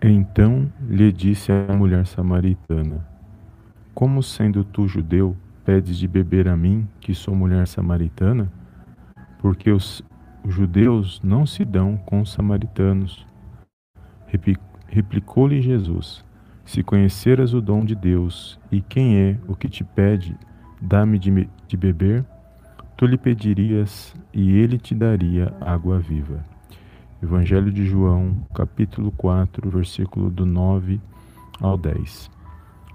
Então lhe disse a mulher samaritana: Como sendo tu judeu, pedes de beber a mim, que sou mulher samaritana? Porque os, judeus não se dão com os samaritanos. Replicou-lhe Jesus: Se conheceras o dom de Deus e quem é o que te pede, dá-me de, de beber, tu lhe pedirias e ele te daria água viva. Evangelho de João, capítulo 4, versículo do 9 ao 10.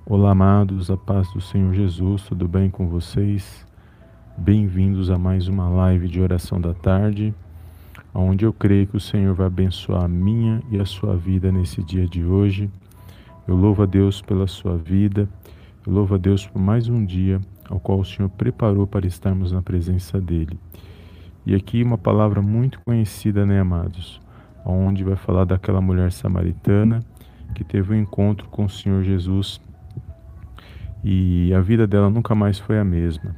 Olá, amados, a paz do Senhor Jesus, tudo bem com vocês? Bem-vindos a mais uma live de oração da tarde, onde eu creio que o Senhor vai abençoar a minha e a sua vida nesse dia de hoje. Eu louvo a Deus pela sua vida, eu louvo a Deus por mais um dia ao qual o Senhor preparou para estarmos na presença dEle. E aqui uma palavra muito conhecida, né, amados? Onde vai falar daquela mulher samaritana que teve um encontro com o Senhor Jesus e a vida dela nunca mais foi a mesma.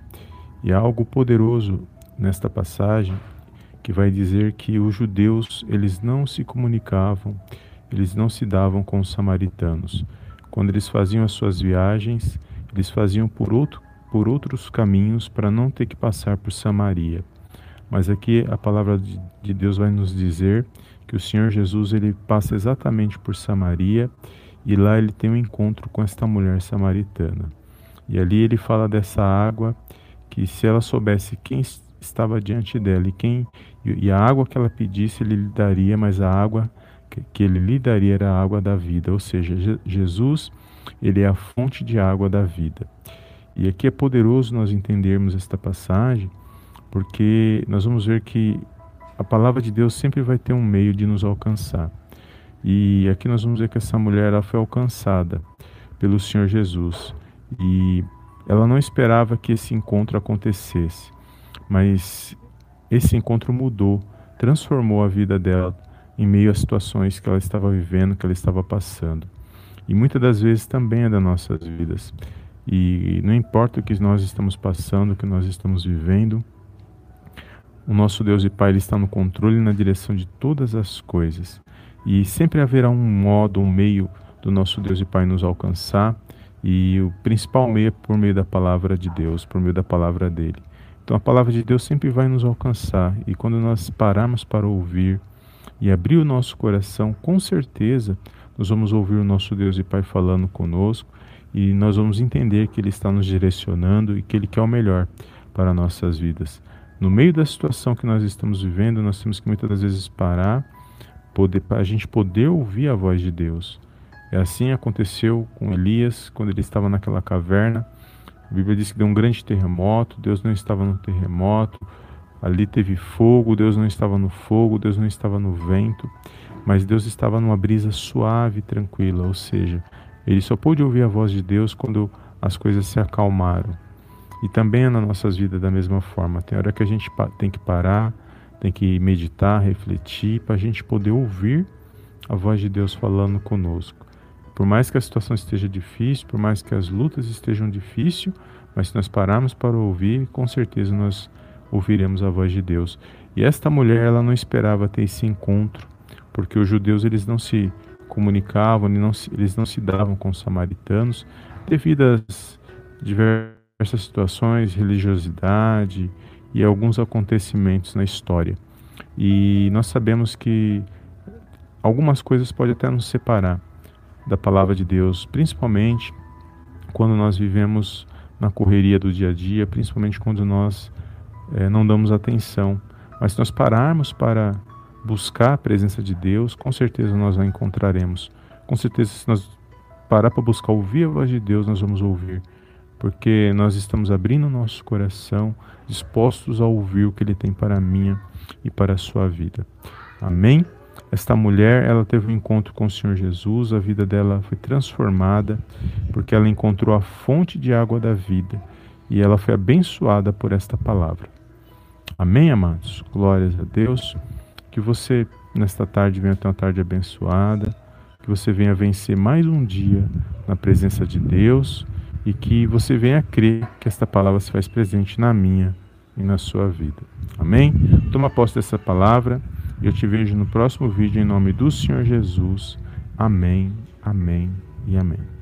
E há algo poderoso nesta passagem que vai dizer que os judeus, eles não se comunicavam, eles não se davam com os samaritanos. Quando eles faziam as suas viagens, eles faziam por, outro, por outros caminhos para não ter que passar por Samaria. Mas aqui a palavra de Deus vai nos dizer que o Senhor Jesus ele passa exatamente por Samaria e lá ele tem um encontro com esta mulher samaritana. E ali ele fala dessa água que se ela soubesse quem estava diante dela e quem e a água que ela pedisse ele lhe daria, mas a água que ele lhe daria era a água da vida, ou seja, Jesus ele é a fonte de água da vida. E aqui é poderoso nós entendermos esta passagem porque nós vamos ver que a palavra de Deus sempre vai ter um meio de nos alcançar. E aqui nós vamos ver que essa mulher ela foi alcançada pelo Senhor Jesus e ela não esperava que esse encontro acontecesse, mas esse encontro mudou, transformou a vida dela em meio às situações que ela estava vivendo, que ela estava passando. E muitas das vezes também é das nossas vidas. E não importa o que nós estamos passando, o que nós estamos vivendo, o nosso Deus e Pai ele está no controle e na direção de todas as coisas. E sempre haverá um modo, um meio do nosso Deus e Pai nos alcançar. E o principal meio é por meio da palavra de Deus, por meio da palavra dele. Então a palavra de Deus sempre vai nos alcançar. E quando nós pararmos para ouvir e abrir o nosso coração, com certeza nós vamos ouvir o nosso Deus e Pai falando conosco. E nós vamos entender que Ele está nos direcionando e que Ele quer o melhor para nossas vidas. No meio da situação que nós estamos vivendo, nós temos que muitas das vezes parar para a gente poder ouvir a voz de Deus. E assim aconteceu com Elias quando ele estava naquela caverna. A Bíblia diz que deu um grande terremoto, Deus não estava no terremoto. Ali teve fogo, Deus não estava no fogo, Deus não estava no vento, mas Deus estava numa brisa suave e tranquila, ou seja, ele só pôde ouvir a voz de Deus quando as coisas se acalmaram. E também nas nossas vidas da mesma forma. Tem hora que a gente tem que parar, tem que meditar, refletir, para a gente poder ouvir a voz de Deus falando conosco. Por mais que a situação esteja difícil, por mais que as lutas estejam difíceis, mas se nós pararmos para ouvir, com certeza nós ouviremos a voz de Deus. E esta mulher, ela não esperava ter esse encontro, porque os judeus eles não se comunicavam, eles não se, eles não se davam com os samaritanos, devido às diversas diversas situações, religiosidade e alguns acontecimentos na história. E nós sabemos que algumas coisas podem até nos separar da palavra de Deus, principalmente quando nós vivemos na correria do dia a dia, principalmente quando nós é, não damos atenção. Mas se nós pararmos para buscar a presença de Deus, com certeza nós a encontraremos. Com certeza, se nós parar para buscar ouvir a voz de Deus, nós vamos ouvir porque nós estamos abrindo nosso coração, dispostos a ouvir o que Ele tem para a minha e para a sua vida. Amém? esta mulher, ela teve um encontro com o Senhor Jesus, a vida dela foi transformada, porque ela encontrou a fonte de água da vida e ela foi abençoada por esta palavra. Amém, amados? Glórias a Deus. Que você, nesta tarde, venha ter uma tarde abençoada, que você venha vencer mais um dia na presença de Deus e que você venha crer que esta palavra se faz presente na minha e na sua vida. Amém? Toma posse dessa palavra e eu te vejo no próximo vídeo em nome do Senhor Jesus. Amém, amém e amém.